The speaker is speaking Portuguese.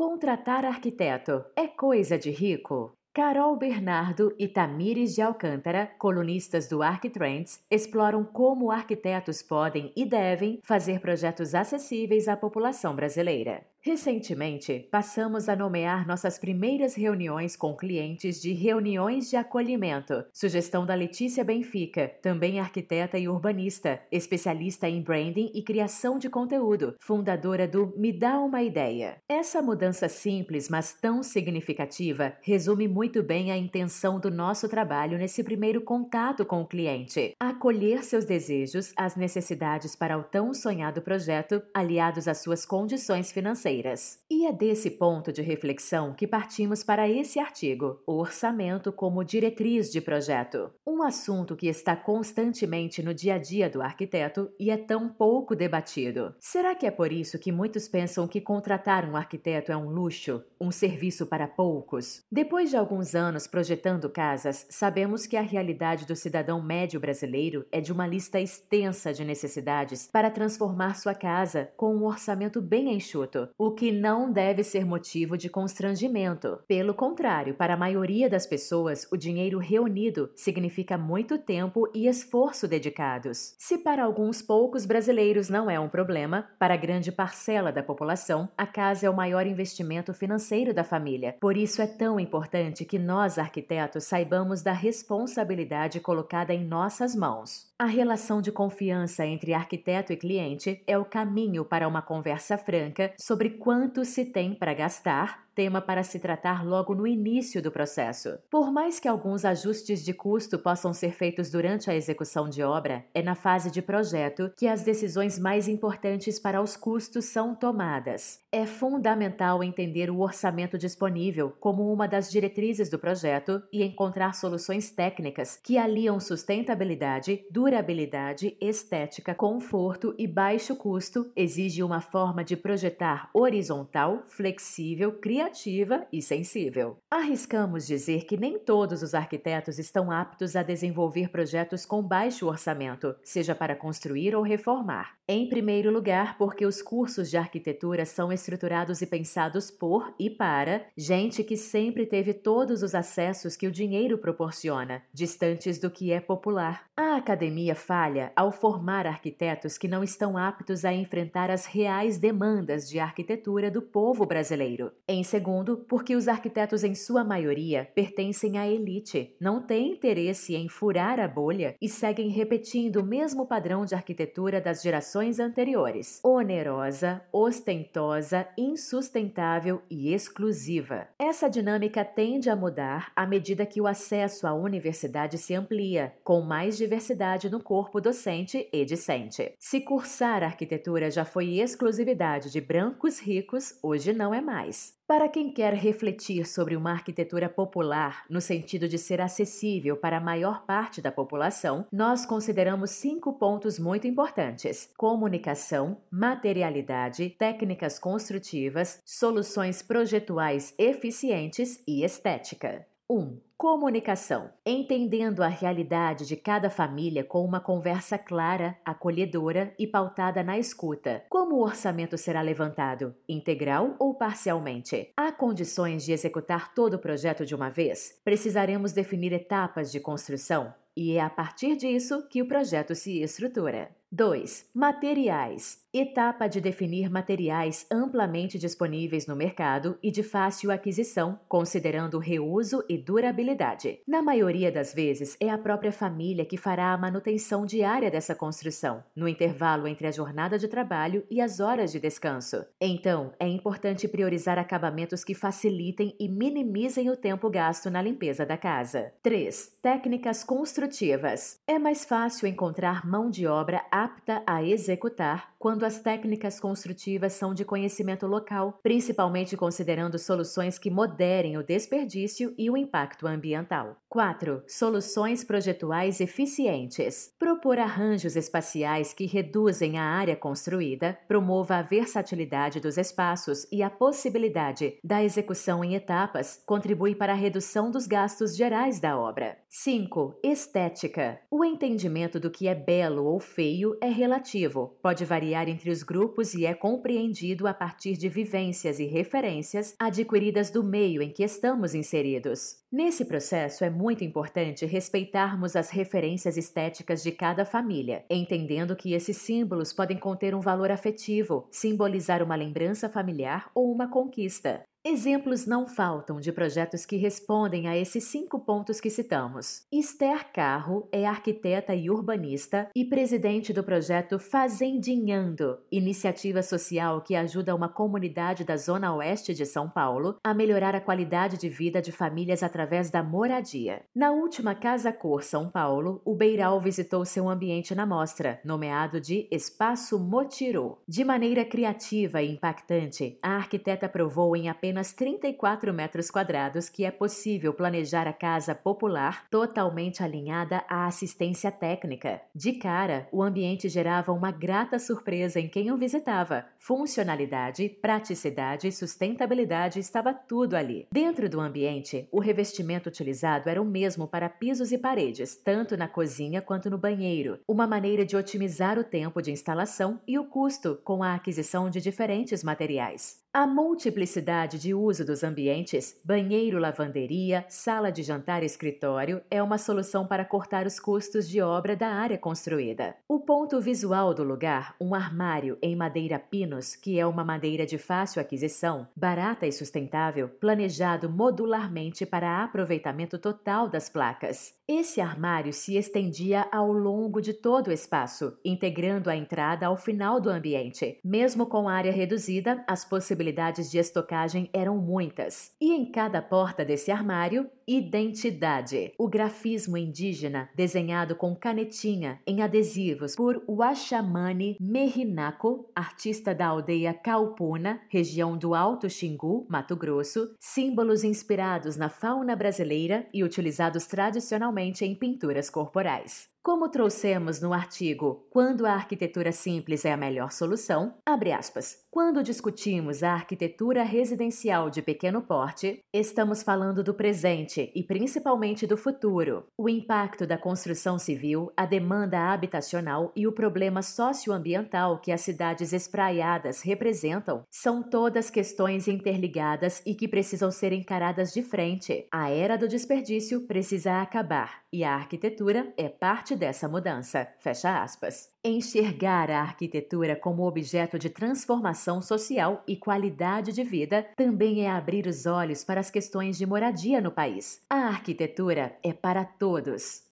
Contratar arquiteto é coisa de rico? Carol Bernardo e Tamires de Alcântara, colunistas do Arquitrends, exploram como arquitetos podem e devem fazer projetos acessíveis à população brasileira. Recentemente, passamos a nomear nossas primeiras reuniões com clientes de reuniões de acolhimento. Sugestão da Letícia Benfica, também arquiteta e urbanista, especialista em branding e criação de conteúdo, fundadora do Me Dá uma Ideia. Essa mudança simples, mas tão significativa, resume muito bem a intenção do nosso trabalho nesse primeiro contato com o cliente: acolher seus desejos, as necessidades para o tão sonhado projeto, aliados às suas condições financeiras financeiras. E é desse ponto de reflexão que partimos para esse artigo, o orçamento como diretriz de projeto. Um assunto que está constantemente no dia a dia do arquiteto e é tão pouco debatido. Será que é por isso que muitos pensam que contratar um arquiteto é um luxo, um serviço para poucos? Depois de alguns anos projetando casas, sabemos que a realidade do cidadão médio brasileiro é de uma lista extensa de necessidades para transformar sua casa com um orçamento bem enxuto, o que não deve ser motivo de constrangimento. Pelo contrário, para a maioria das pessoas, o dinheiro reunido significa muito tempo e esforço dedicados. Se para alguns poucos brasileiros não é um problema, para a grande parcela da população, a casa é o maior investimento financeiro da família. Por isso é tão importante que nós, arquitetos, saibamos da responsabilidade colocada em nossas mãos. A relação de confiança entre arquiteto e cliente é o caminho para uma conversa franca sobre quanto se tem para gastar tema para se tratar logo no início do processo. Por mais que alguns ajustes de custo possam ser feitos durante a execução de obra, é na fase de projeto que as decisões mais importantes para os custos são tomadas. É fundamental entender o orçamento disponível como uma das diretrizes do projeto e encontrar soluções técnicas que aliam sustentabilidade, durabilidade, estética, conforto e baixo custo, exige uma forma de projetar horizontal, flexível, criativa criativa e sensível. Arriscamos dizer que nem todos os arquitetos estão aptos a desenvolver projetos com baixo orçamento, seja para construir ou reformar. Em primeiro lugar, porque os cursos de arquitetura são estruturados e pensados por e para gente que sempre teve todos os acessos que o dinheiro proporciona, distantes do que é popular. A academia falha ao formar arquitetos que não estão aptos a enfrentar as reais demandas de arquitetura do povo brasileiro. Em segundo, porque os arquitetos, em sua maioria, pertencem à elite, não têm interesse em furar a bolha e seguem repetindo o mesmo padrão de arquitetura das gerações anteriores: onerosa, ostentosa, insustentável e exclusiva. Essa dinâmica tende a mudar à medida que o acesso à universidade se amplia, com mais diversidade no corpo docente e discente. Se cursar arquitetura já foi exclusividade de brancos ricos, hoje não é mais. Para quem quer refletir sobre uma arquitetura popular no sentido de ser acessível para a maior parte da população, nós consideramos cinco pontos muito importantes: comunicação, materialidade, técnicas construtivas, soluções projetuais eficientes e estética. 1. Comunicação. Entendendo a realidade de cada família com uma conversa clara, acolhedora e pautada na escuta. Como o orçamento será levantado? Integral ou parcialmente? Há condições de executar todo o projeto de uma vez? Precisaremos definir etapas de construção? E é a partir disso que o projeto se estrutura. 2. Materiais. Etapa de definir materiais amplamente disponíveis no mercado e de fácil aquisição, considerando reuso e durabilidade. Na maioria das vezes, é a própria família que fará a manutenção diária dessa construção, no intervalo entre a jornada de trabalho e as horas de descanso. Então, é importante priorizar acabamentos que facilitem e minimizem o tempo gasto na limpeza da casa. 3. Técnicas construtivas. É mais fácil encontrar mão de obra apta a executar quando as técnicas construtivas são de conhecimento local, principalmente considerando soluções que moderem o desperdício e o impacto ambiental. 4. Soluções projetuais eficientes. Propor arranjos espaciais que reduzem a área construída, promova a versatilidade dos espaços e a possibilidade da execução em etapas, contribui para a redução dos gastos gerais da obra. 5. Estética. O entendimento do que é belo ou feio é relativo, pode variar entre os grupos e é compreendido a partir de vivências e referências adquiridas do meio em que estamos inseridos. Nesse processo, é muito importante respeitarmos as referências estéticas de cada família, entendendo que esses símbolos podem conter um valor afetivo, simbolizar uma lembrança familiar ou uma conquista. Exemplos não faltam de projetos que respondem a esses cinco pontos que citamos. Esther Carro é arquiteta e urbanista e presidente do projeto Fazendinhando, iniciativa social que ajuda uma comunidade da zona oeste de São Paulo a melhorar a qualidade de vida de famílias através da moradia. Na última Casa Cor São Paulo, o Beiral visitou seu ambiente na mostra, nomeado de Espaço Motirô. De maneira criativa e impactante, a arquiteta provou em apenas apenas 34 metros quadrados que é possível planejar a casa popular totalmente alinhada à assistência técnica. De cara, o ambiente gerava uma grata surpresa em quem o visitava. Funcionalidade, praticidade e sustentabilidade estava tudo ali. Dentro do ambiente, o revestimento utilizado era o mesmo para pisos e paredes, tanto na cozinha quanto no banheiro, uma maneira de otimizar o tempo de instalação e o custo com a aquisição de diferentes materiais. A multiplicidade de uso dos ambientes, banheiro, lavanderia, sala de jantar e escritório, é uma solução para cortar os custos de obra da área construída. O ponto visual do lugar, um armário em madeira pinos, que é uma madeira de fácil aquisição, barata e sustentável, planejado modularmente para aproveitamento total das placas. Esse armário se estendia ao longo de todo o espaço, integrando a entrada ao final do ambiente. Mesmo com área reduzida, as possibilidades de estocagem eram muitas. E em cada porta desse armário, identidade. O grafismo indígena, desenhado com canetinha em adesivos por Washamani Mehinako, artista da aldeia Caupuna, região do Alto Xingu, Mato Grosso, símbolos inspirados na fauna brasileira e utilizados tradicionalmente em pinturas corporais. Como trouxemos no artigo Quando a arquitetura simples é a melhor solução, abre aspas. Quando discutimos a arquitetura residencial de pequeno porte, estamos falando do presente e principalmente do futuro. O impacto da construção civil, a demanda habitacional e o problema socioambiental que as cidades espraiadas representam são todas questões interligadas e que precisam ser encaradas de frente. A era do desperdício precisa acabar e a arquitetura é parte parte dessa mudança. Fecha aspas. Enxergar a arquitetura como objeto de transformação social e qualidade de vida também é abrir os olhos para as questões de moradia no país. A arquitetura é para todos.